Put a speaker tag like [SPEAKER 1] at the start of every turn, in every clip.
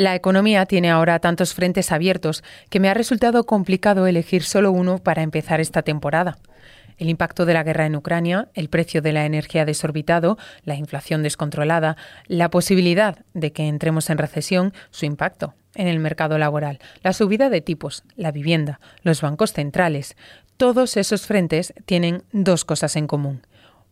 [SPEAKER 1] La economía tiene ahora tantos frentes abiertos que me ha resultado complicado elegir solo uno para empezar esta temporada. El impacto de la guerra en Ucrania, el precio de la energía desorbitado, la inflación descontrolada, la posibilidad de que entremos en recesión, su impacto en el mercado laboral, la subida de tipos, la vivienda, los bancos centrales. Todos esos frentes tienen dos cosas en común.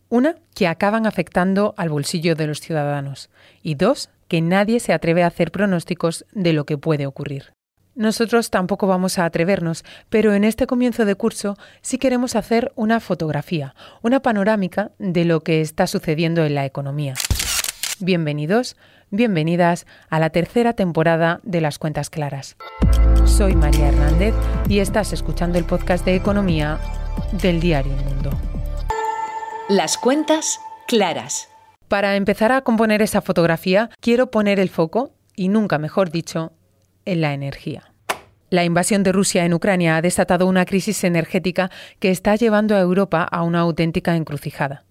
[SPEAKER 1] Una, que acaban afectando al bolsillo de los ciudadanos. Y dos, que nadie se atreve a hacer pronósticos de lo que puede ocurrir. Nosotros tampoco vamos a atrevernos, pero en este comienzo de curso sí queremos hacer una fotografía, una panorámica de lo que está sucediendo en la economía. Bienvenidos, bienvenidas a la tercera temporada de Las Cuentas Claras. Soy María Hernández y estás escuchando el podcast de economía del diario Mundo.
[SPEAKER 2] Las Cuentas Claras.
[SPEAKER 1] Para empezar a componer esa fotografía, quiero poner el foco, y nunca mejor dicho, en la energía. La invasión de Rusia en Ucrania ha desatado una crisis energética que está llevando a Europa a una auténtica encrucijada.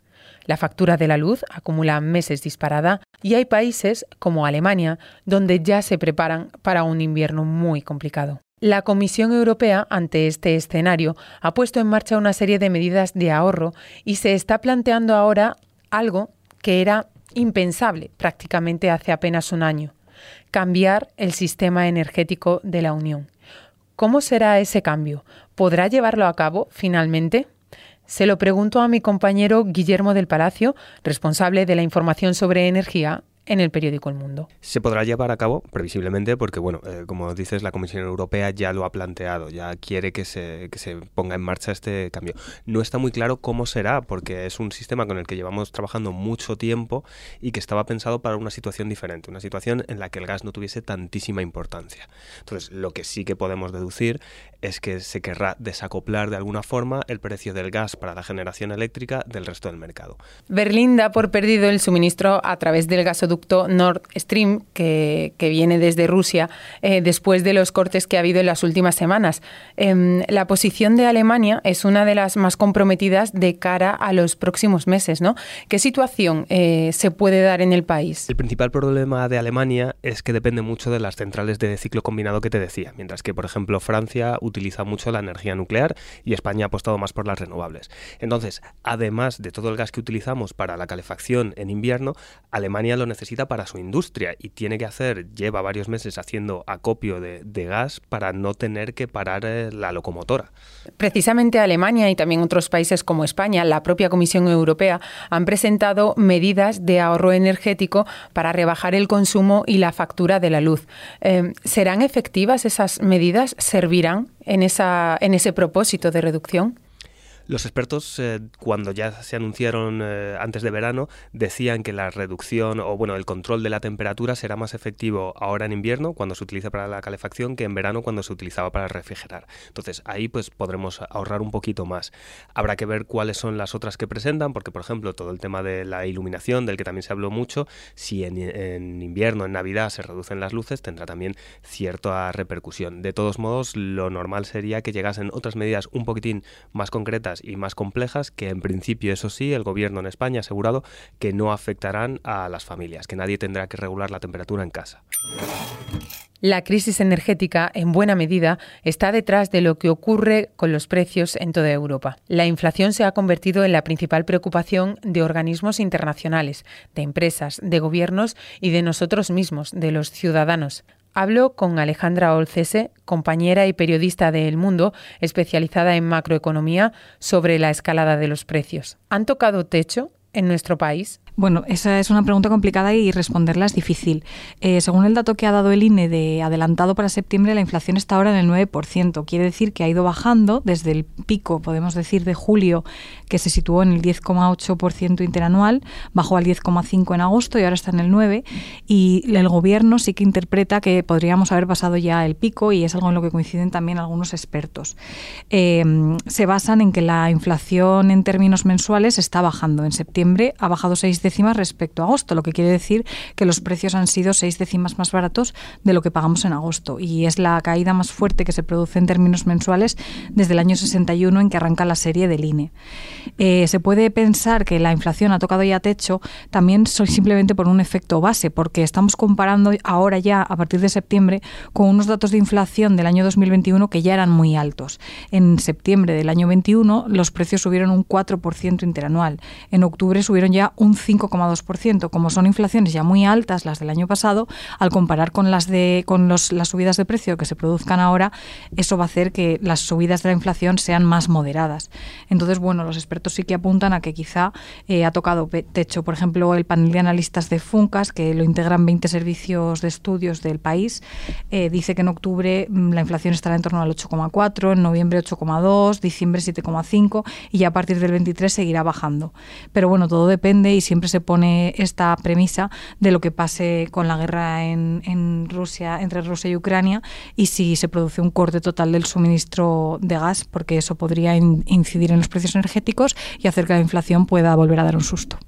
[SPEAKER 1] La factura de la luz acumula meses disparada y hay países, como Alemania, donde ya se preparan para un invierno muy complicado. La Comisión Europea, ante este escenario, ha puesto en marcha una serie de medidas de ahorro y se está planteando ahora algo que era impensable prácticamente hace apenas un año, cambiar el sistema energético de la Unión. ¿Cómo será ese cambio? ¿Podrá llevarlo a cabo finalmente? Se lo pregunto a mi compañero Guillermo del Palacio, responsable de la información sobre energía en el periódico El Mundo.
[SPEAKER 3] Se podrá llevar a cabo, previsiblemente, porque, bueno, eh, como dices, la Comisión Europea ya lo ha planteado, ya quiere que se, que se ponga en marcha este cambio. No está muy claro cómo será, porque es un sistema con el que llevamos trabajando mucho tiempo y que estaba pensado para una situación diferente, una situación en la que el gas no tuviese tantísima importancia. Entonces, lo que sí que podemos deducir es que se querrá desacoplar de alguna forma el precio del gas para la generación eléctrica del resto del mercado.
[SPEAKER 1] Berlín da por perdido el suministro a través del gasoducto Nord Stream que, viene desde Rusia eh, después de los cortes que ha habido en las últimas semanas. Em, la posición de Alemania es una de las más comprometidas de cara a los próximos meses. ¿no? ¿Qué situación eh, se puede dar en el país?
[SPEAKER 3] El principal problema de Alemania es que depende mucho de las centrales de ciclo combinado que te decía, mientras que, por ejemplo, Francia utiliza mucho la energía nuclear y España ha apostado más por las renovables. Entonces, además de todo el gas que utilizamos para la calefacción en invierno, Alemania lo necesita para su industria y tiene que hacer, lleva varios meses haciendo acopio de, gas para no tener que parar eh, la locomotora.
[SPEAKER 1] Precisamente Alemania y también otros países como España, la propia Comisión Europea, han presentado medidas de ahorro energético para rebajar el consumo y la factura de la luz. Eh, ¿Serán efectivas esas medidas? ¿Servirán en, esa, en ese propósito de reducción?
[SPEAKER 3] Los expertos, eh, cuando ya se anunciaron eh, antes de verano, decían que la reducción o bueno, el control de la temperatura será más efectivo ahora en invierno, cuando se utiliza para la calefacción, que en verano cuando se utilizaba para refrigerar. Entonces ahí pues podremos ahorrar un poquito más. Habrá que ver cuáles son las otras que presentan, porque por ejemplo todo el tema de la iluminación, del que también se habló mucho, si en, en invierno, en Navidad se reducen las luces, tendrá también cierta repercusión. De todos modos, lo normal sería que llegasen otras medidas un poquitín más concretas y más complejas que en principio, eso sí, el gobierno en España ha asegurado que no afectarán a las familias, que nadie tendrá que regular la temperatura en casa.
[SPEAKER 1] La crisis energética, en buena medida, está detrás de lo que ocurre con los precios en toda Europa. La inflación se ha convertido en la principal preocupación de organismos internacionales, de empresas, de gobiernos y de nosotros mismos, de los ciudadanos. Hablo con Alejandra Olcese, compañera y periodista de El Mundo, especializada en macroeconomía, sobre la escalada de los precios. ¿Han tocado techo en nuestro país?
[SPEAKER 4] Bueno, esa es una pregunta complicada y responderla es difícil. Eh, según el dato que ha dado el INE de adelantado para septiembre, la inflación está ahora en el 9%. Quiere decir que ha ido bajando desde el pico, podemos decir, de julio, que se situó en el 10,8% interanual, bajó al 10,5% en agosto y ahora está en el 9%. Y el gobierno sí que interpreta que podríamos haber pasado ya el pico y es algo en lo que coinciden también algunos expertos. Eh, se basan en que la inflación en términos mensuales está bajando. En septiembre ha bajado 6 décimas respecto a agosto, lo que quiere decir que los precios han sido seis décimas más baratos de lo que pagamos en agosto. Y es la caída más fuerte que se produce en términos mensuales desde el año 61 en que arranca la serie del INE. Eh, se puede pensar que la inflación ha tocado ya techo también simplemente por un efecto base, porque estamos comparando ahora ya, a partir de septiembre, con unos datos de inflación del año 2021 que ya eran muy altos. En septiembre del año 21 los precios subieron un 4% interanual. En octubre subieron ya un 5,2%. Como son inflaciones ya muy altas las del año pasado, al comparar con las de con las subidas de precio que se produzcan ahora, eso va a hacer que las subidas de la inflación sean más moderadas. Entonces, bueno, los expertos sí que apuntan a que quizá eh, ha tocado techo. Por ejemplo, el panel de analistas de Funcas, que lo integran 20 servicios de estudios del país, eh, dice que en octubre mm, la inflación estará en torno al 8,4, en noviembre 8,2, diciembre 7,5 y ya a partir del 23 seguirá bajando. Pero bueno, todo depende y siempre se pone esta premisa de lo que pase con la guerra en Rusia, entre Rusia y Ucrania y si se produce un corte total del suministro de gas, porque eso podría incidir en los precios energéticos y hacer que la inflación pueda volver a dar un susto.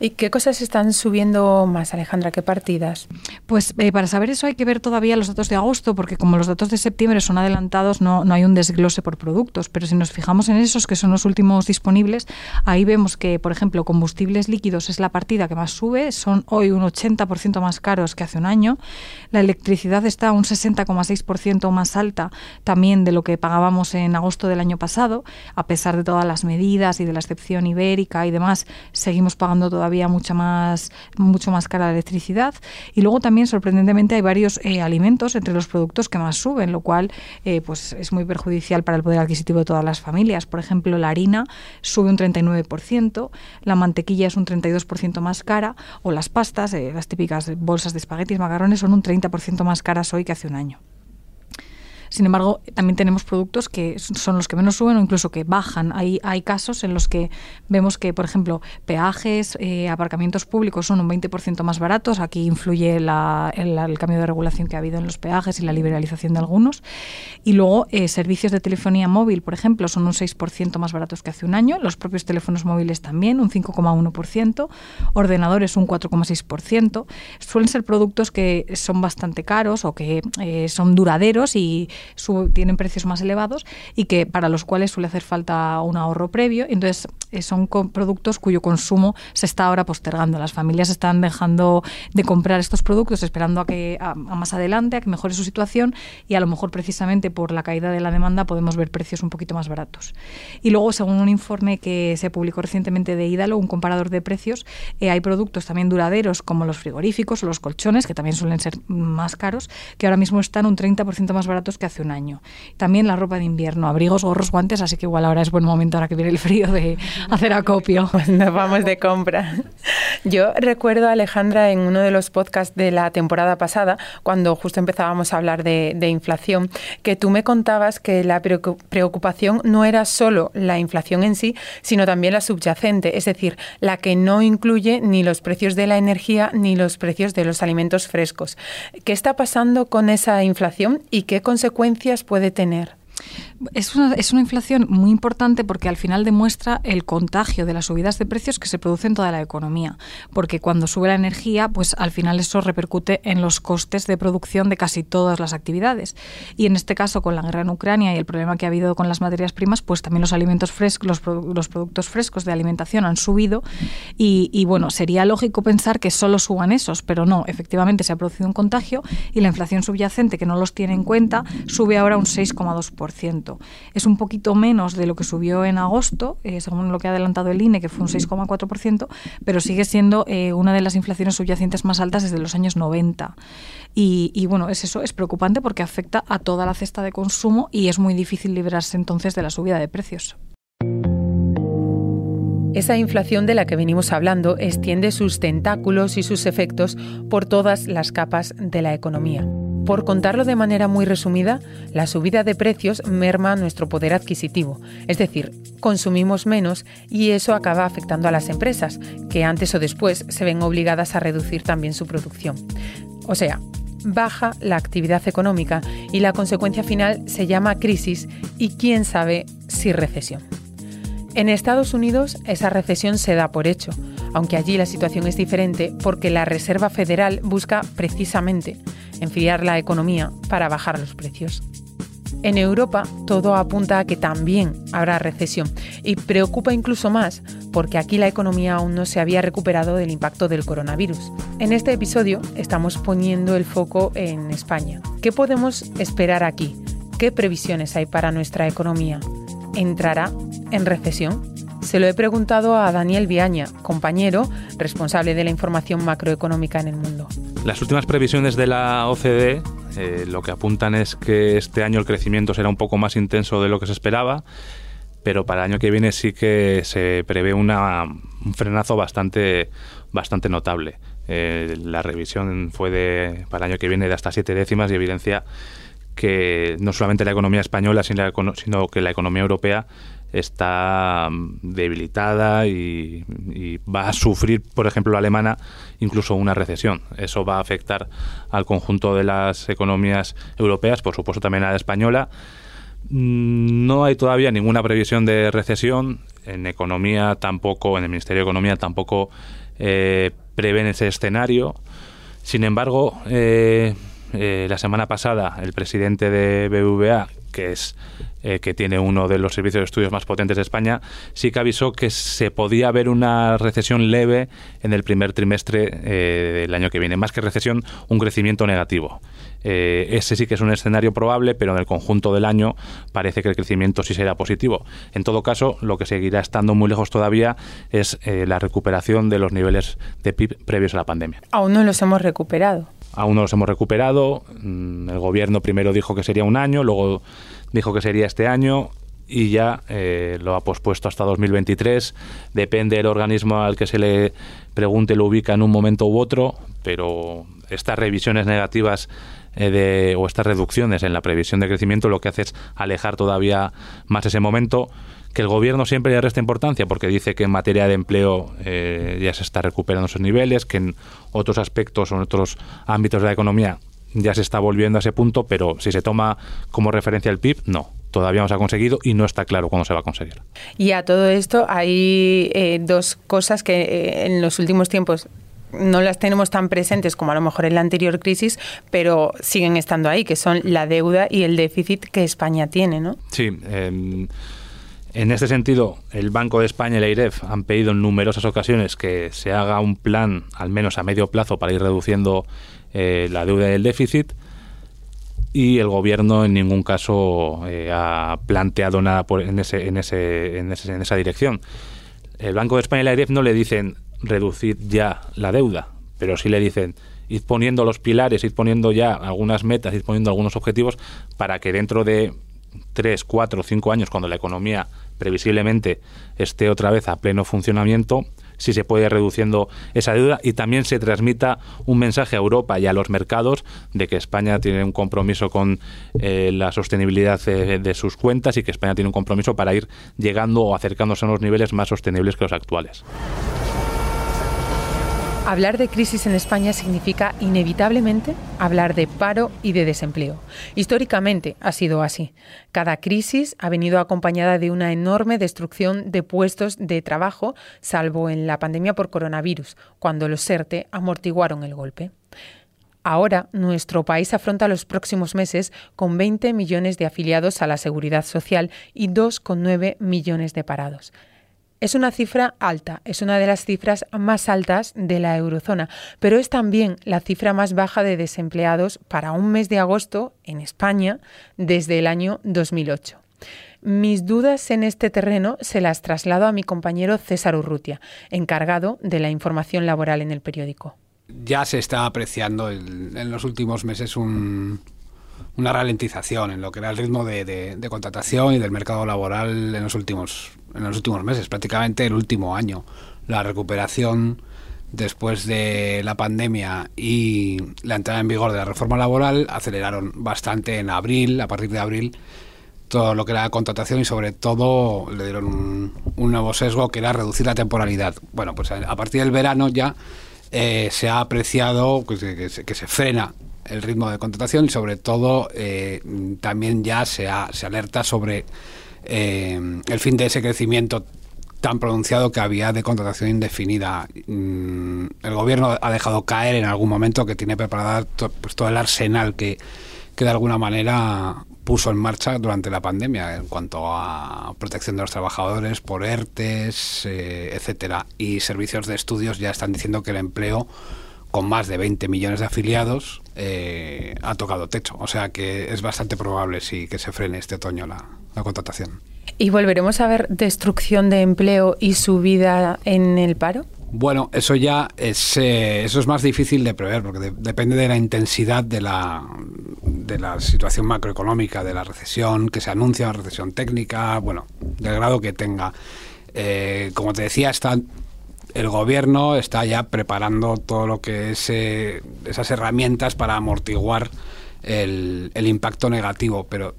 [SPEAKER 1] ¿Y qué cosas están subiendo más, Alejandra? ¿Qué partidas?
[SPEAKER 4] Pues eh, para saber eso hay que ver todavía los datos de agosto, porque como los datos de septiembre son adelantados, no, no hay un desglose por productos. Pero si nos fijamos en esos, que son los últimos disponibles, ahí vemos que, por ejemplo, combustibles líquidos es la partida que más sube, son hoy un 80% más caros que hace un año. La electricidad está un 60,6% más alta también de lo que pagábamos en agosto del año pasado, a pesar de todas las medidas y de la excepción ibérica y demás, seguimos pagando todavía mucha más, mucho más cara la electricidad. Y luego también, sorprendentemente, hay varios eh, alimentos entre los productos que más suben, lo cual eh, pues es muy perjudicial para el poder adquisitivo de todas las familias. Por ejemplo, la harina sube un 39%, la mantequilla es un 32% más cara, o las pastas, eh, las típicas bolsas de espaguetis, macarrones, son un 30% más caras hoy que hace un año. Sin embargo, también tenemos productos que son los que menos suben o incluso que bajan. Hay, hay casos en los que vemos que, por ejemplo, peajes, eh, aparcamientos públicos son un 20% más baratos. Aquí influye el, cambio de regulación que ha habido en los peajes y la liberalización de algunos. Y luego, eh, servicios de telefonía móvil, por ejemplo, son un 6% más baratos que hace un año. Los propios teléfonos móviles también, un 5,1%. Ordenadores, un 4,6%. Suelen ser productos que son bastante caros o que eh, son duraderos y tienen precios más elevados y que para los cuales suele hacer falta un ahorro previo. Entonces, eh, son productos cuyo consumo se está ahora postergando. Las familias están dejando de comprar estos productos esperando a que a, más adelante, a que mejore su situación y a lo mejor precisamente por la caída de la demanda podemos ver precios un poquito más baratos. Y luego, según un informe que se publicó recientemente de Idalo, un comparador de precios, eh, hay productos también duraderos como los frigoríficos o los colchones, que también suelen ser más caros, que ahora mismo están un 30% más baratos que hace un año. También la ropa de invierno, abrigos, gorros, guantes, así que igual ahora es buen momento, ahora que viene el frío, de hacer acopio.
[SPEAKER 1] Pues nos vamos de compra. Yo recuerdo, Alejandra, en uno de los podcasts de la temporada pasada, cuando justo empezábamos a hablar de, de inflación, que tú me contabas que la preocupación no era solo la inflación en sí, sino también la subyacente, es decir, la que no incluye ni los precios de la energía ni los precios de los alimentos frescos. ¿Qué está pasando con esa inflación y qué consecuencias puede tener?
[SPEAKER 4] Es una, inflación muy importante porque al final demuestra el contagio de las subidas de precios que se producen en toda la economía. Porque cuando sube la energía, pues al final eso repercute en los costes de producción de casi todas las actividades. Y en este caso, con la guerra en Ucrania y el problema que ha habido con las materias primas, pues también los alimentos frescos, los, los productos frescos de alimentación han subido. Y, y bueno, sería lógico pensar que solo suban esos, pero no, efectivamente se ha producido un contagio y la inflación subyacente, que no los tiene en cuenta, sube ahora un 6,2%. Es un poquito menos de lo que subió en agosto, eh, según lo que ha adelantado el INE, que fue un 6,4%, pero sigue siendo eh, una de las inflaciones subyacentes más altas desde los años 90. Y, y, bueno, es eso, es preocupante porque afecta a toda la cesta de consumo y es muy difícil librarse entonces de la subida de precios.
[SPEAKER 1] Esa inflación de la que venimos hablando extiende sus tentáculos y sus efectos por todas las capas de la economía. Por contarlo de manera muy resumida, la subida de precios merma nuestro poder adquisitivo, es decir, consumimos menos y eso acaba afectando a las empresas, que antes o después se ven obligadas a reducir también su producción. O sea, baja la actividad económica y la consecuencia final se llama crisis y quién sabe si recesión. En Estados Unidos esa recesión se da por hecho, aunque allí la situación es diferente porque la Reserva Federal busca precisamente enfriar la economía para bajar los precios. En Europa todo apunta a que también habrá recesión y preocupa incluso más porque aquí la economía aún no se había recuperado del impacto del coronavirus. En este episodio estamos poniendo el foco en España. ¿Qué podemos esperar aquí? ¿Qué previsiones hay para nuestra economía? ¿Entrará en recesión? Se lo he preguntado a Daniel Viaña, compañero responsable de la información macroeconómica en el mundo.
[SPEAKER 5] Las últimas previsiones de la OCDE eh, lo que apuntan es que este año el crecimiento será un poco más intenso de lo que se esperaba, pero para el año que viene sí que se prevé un frenazo bastante, bastante notable. Eh, la revisión fue de, para el año que viene de hasta siete décimas y evidencia que no solamente la economía española, sino que la economía europea está mm, debilitada y, va a sufrir, por ejemplo, la alemana, incluso una recesión. Eso va a afectar al conjunto de las economías europeas, por supuesto también a la española. Mm, no hay todavía ninguna previsión de recesión. En economía tampoco, en el Ministerio de Economía tampoco eh, prevén ese escenario. Sin embargo, eh, eh, la semana pasada el presidente de BBVA, que es eh, que tiene uno de los servicios de estudios más potentes de España, sí que avisó que se podía haber una recesión leve en el primer trimestre eh, del año que viene. Más que recesión, un crecimiento negativo. Eh, ese sí que es un escenario probable, pero en el conjunto del año parece que el crecimiento sí será positivo. En todo caso, lo que seguirá estando muy lejos todavía es la recuperación de los niveles de PIB previos a la pandemia.
[SPEAKER 1] Aún no los hemos recuperado.
[SPEAKER 5] Aún no los hemos recuperado. Mm, el gobierno primero dijo que sería un año, luego dijo que sería este año y ya eh, lo ha pospuesto hasta 2023. Depende del organismo al que se le pregunte, lo ubica en un momento u otro, pero estas revisiones negativas eh, de, o estas reducciones en la previsión de crecimiento lo que hace es alejar todavía más ese momento que el gobierno siempre le resta importancia porque dice que en materia de empleo eh, ya se está recuperando esos niveles, que en otros aspectos o en otros ámbitos de la economía ya se está volviendo a ese punto, pero si se toma como referencia el PIB, no. Todavía no se ha conseguido y no está claro cuándo se va a conseguir.
[SPEAKER 1] Y a todo esto hay eh, dos cosas que eh, en los últimos tiempos no las tenemos tan presentes como a lo mejor en la anterior crisis, pero siguen estando ahí, que son la deuda y el déficit que España tiene, ¿no?
[SPEAKER 5] Sí. Em, en este sentido, el Banco de España y la IREF han pedido en numerosas ocasiones que se haga un plan, al menos a medio plazo, para ir reduciendo eh, la deuda y el déficit y el gobierno en ningún caso eh, ha planteado nada por, en, ese, en, ese, en, esa dirección. El Banco de España y la IREF no le dicen reducir ya la deuda, pero sí le dicen ir poniendo los pilares, ir poniendo ya algunas metas, ir poniendo algunos objetivos para que dentro de tres, cuatro, cinco años, cuando la economía previsiblemente esté otra vez a pleno funcionamiento, si se puede ir reduciendo esa deuda y también se transmita un mensaje a Europa y a los mercados de que España tiene un compromiso con eh, la sostenibilidad de, de, sus cuentas y que España tiene un compromiso para ir llegando o acercándose a unos niveles más sostenibles que los actuales.
[SPEAKER 1] Hablar de crisis en España significa inevitablemente hablar de paro y de desempleo. Históricamente ha sido así. Cada crisis ha venido acompañada de una enorme destrucción de puestos de trabajo, salvo en la pandemia por coronavirus, cuando los SERTE amortiguaron el golpe. Ahora, nuestro país afronta los próximos meses con 20 millones de afiliados a la seguridad social y 2,9 millones de parados. Es una cifra alta, es una de las cifras más altas de la eurozona, pero es también la cifra más baja de desempleados para un mes de agosto en España desde el año 2008. Mis dudas en este terreno se las traslado a mi compañero César Urrutia, encargado de la información laboral en el periódico.
[SPEAKER 6] Ya se está apreciando en los últimos meses una ralentización en lo que era el ritmo de, contratación y del mercado laboral en los últimos en los últimos meses, prácticamente el último año. La recuperación después de la pandemia y la entrada en vigor de la reforma laboral aceleraron bastante en abril, a partir de abril, todo lo que era contratación y sobre todo le dieron un, nuevo sesgo que era reducir la temporalidad. Bueno, pues a, partir del verano ya eh, se ha apreciado que, que, se, frena el ritmo de contratación y sobre todo eh, también ya se, se alerta sobre eh, el fin de ese crecimiento tan pronunciado que había de contratación indefinida. Mm, el gobierno ha dejado caer en algún momento que tiene preparado pues, todo el arsenal que, que de alguna manera puso en marcha durante la pandemia en cuanto a protección de los trabajadores por ERTES, eh, etcétera. Y servicios de estudios ya están diciendo que el empleo con más de 20 millones de afiliados eh, ha tocado techo. O sea que es bastante probable sí que se frene este otoño la, contratación.
[SPEAKER 1] ¿Y volveremos a ver destrucción de empleo y subida en el paro?
[SPEAKER 6] Bueno, eso ya es, eh, eso es más difícil de prever porque depende de la intensidad de la, de la situación macroeconómica, de la recesión que se anuncia, la recesión técnica, bueno, del grado que tenga. Eh, como te decía, está, el gobierno está ya preparando todo lo que es eh, esas herramientas para amortiguar el, impacto negativo, pero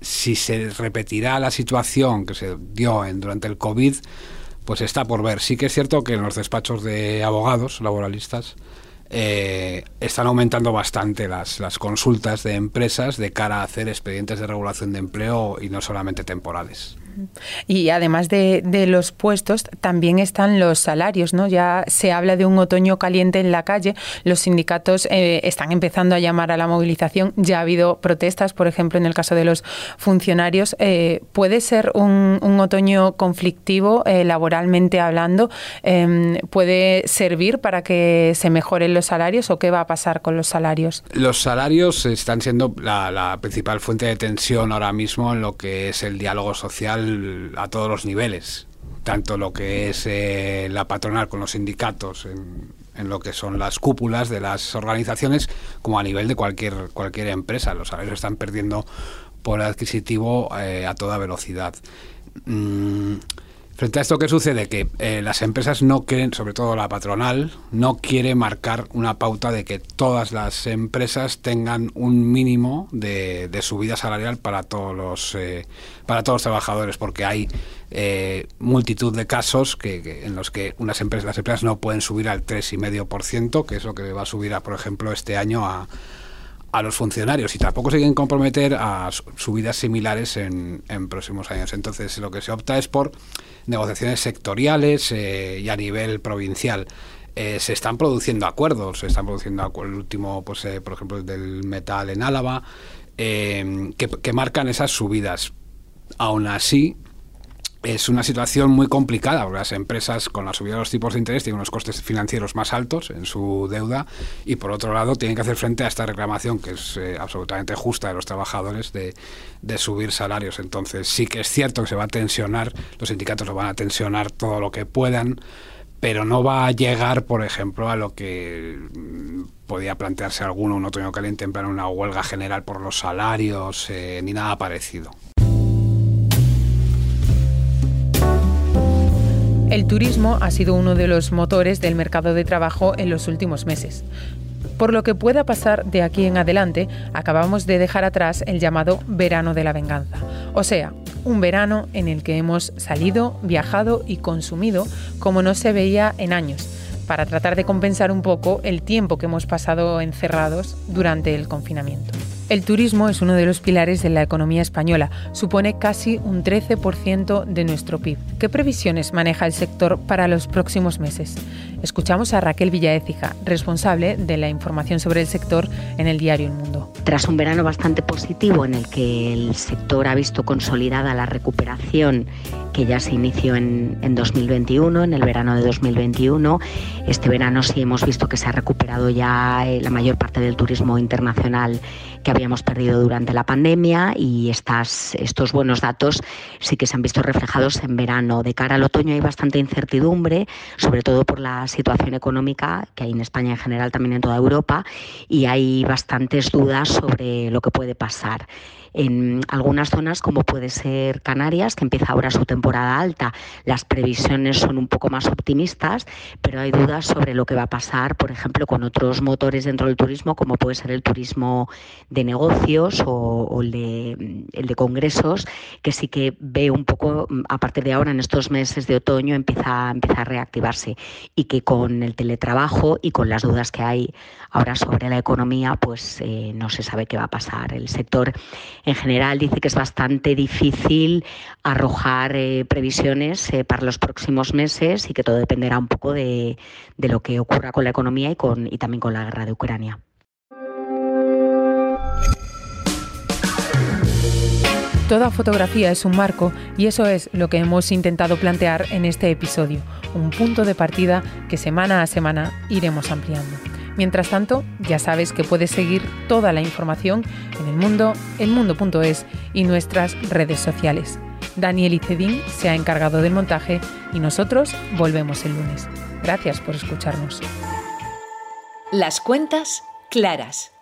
[SPEAKER 6] si se repetirá la situación que se dio en, durante el COVID, pues está por ver. Sí que es cierto que en los despachos de abogados laboralistas eh, están aumentando bastante las, las consultas de empresas de cara a hacer expedientes de regulación de empleo y no solamente temporales.
[SPEAKER 1] Y además de, los puestos, también están los salarios, ¿no? Ya se habla de un otoño caliente en la calle. Los sindicatos eh, están empezando a llamar a la movilización. Ya ha habido protestas, por ejemplo, en el caso de los funcionarios. Eh, ¿Puede ser un, otoño conflictivo eh, laboralmente hablando? Em, ¿Puede servir para que se mejoren los salarios o qué va a pasar con los salarios?
[SPEAKER 6] Los salarios están siendo la principal fuente de tensión ahora mismo en lo que es el diálogo social a todos los niveles, tanto lo que es eh, la patronal con los sindicatos en, lo que son las cúpulas de las organizaciones, como a nivel de cualquier, cualquier empresa. Los salarios están perdiendo por adquisitivo eh, a toda velocidad. Mm, Frente a esto, ¿qué sucede? Que eh, las empresas no quieren, sobre todo la patronal, no quiere marcar una pauta de que todas las empresas tengan un mínimo de, subida salarial para todos los eh, para todos los trabajadores, porque hay eh, multitud de casos que, en los que unas empresas, las empresas no pueden subir al 3,5%, que es lo que va a subir, a, por ejemplo, este año a, a los funcionarios y tampoco se quieren comprometer a subidas similares en, próximos años. Entonces, lo que se opta es por negociaciones sectoriales eh, y a nivel provincial. Eh, se están produciendo acuerdos, se están produciendo acuerdos, el último, pues, eh, por ejemplo, el del metal en Álava, que, que marcan esas subidas. Aún así, es una situación muy complicada, porque las empresas con la subida de los tipos de interés tienen unos costes financieros más altos en su deuda y por otro lado tienen que hacer frente a esta reclamación que es eh, absolutamente justa de los trabajadores de, subir salarios. Entonces sí que es cierto que se va a tensionar, los sindicatos lo van a tensionar todo lo que puedan, pero no va a llegar, por ejemplo, a lo que mm, podía plantearse alguno un otoño caliente en plan una huelga general por los salarios, eh, ni nada parecido.
[SPEAKER 1] El turismo ha sido uno de los motores del mercado de trabajo en los últimos meses. Por lo que pueda pasar de aquí en adelante, acabamos de dejar atrás el llamado verano de la venganza. O sea, un verano en el que hemos salido, viajado y consumido como no se veía en años, para tratar de compensar un poco el tiempo que hemos pasado encerrados durante el confinamiento. El turismo es uno de los pilares de la economía española, supone casi un 13% de nuestro PIB. ¿Qué previsiones maneja el sector para los próximos meses? Escuchamos a Raquel Villaécija, responsable de la información sobre el sector en el diario El Mundo.
[SPEAKER 7] Tras un verano bastante positivo en el que el sector ha visto consolidada la recuperación que ya se inició en, 2021, en el verano de 2021. Este verano sí hemos visto que se ha recuperado ya eh, la mayor parte del turismo internacional que habíamos perdido durante la pandemia y estas, estos buenos datos sí que se han visto reflejados en verano. De cara al otoño hay bastante incertidumbre, sobre todo por la situación económica que hay en España en general, también en toda Europa, y hay bastantes dudas sobre lo que puede pasar. En algunas zonas, como puede ser Canarias, que empieza ahora su temporada alta, las previsiones son un poco más optimistas, pero hay dudas sobre lo que va a pasar, por ejemplo, con otros motores dentro del turismo, como puede ser el turismo de negocios o, el, de, congresos, que sí que ve un poco, a partir de ahora, en estos meses de otoño, empieza, empieza a reactivarse y que con el teletrabajo y con las dudas que hay ahora sobre la economía, pues eh, no se sabe qué va a pasar. El sector en general dice que es bastante difícil arrojar eh, previsiones eh, para los próximos meses y que todo dependerá un poco de, de lo que ocurra con la economía y, con, y también con la guerra de Ucrania.
[SPEAKER 1] Toda fotografía es un marco y eso es lo que hemos intentado plantear en este episodio, un punto de partida que semana a semana iremos ampliando. Mientras tanto, ya sabes que puedes seguir toda la información en el mundo, elmundo.es y nuestras redes sociales. Daniel Icedín se ha encargado del montaje y nosotros volvemos el lunes. Gracias por escucharnos.
[SPEAKER 2] Las cuentas claras.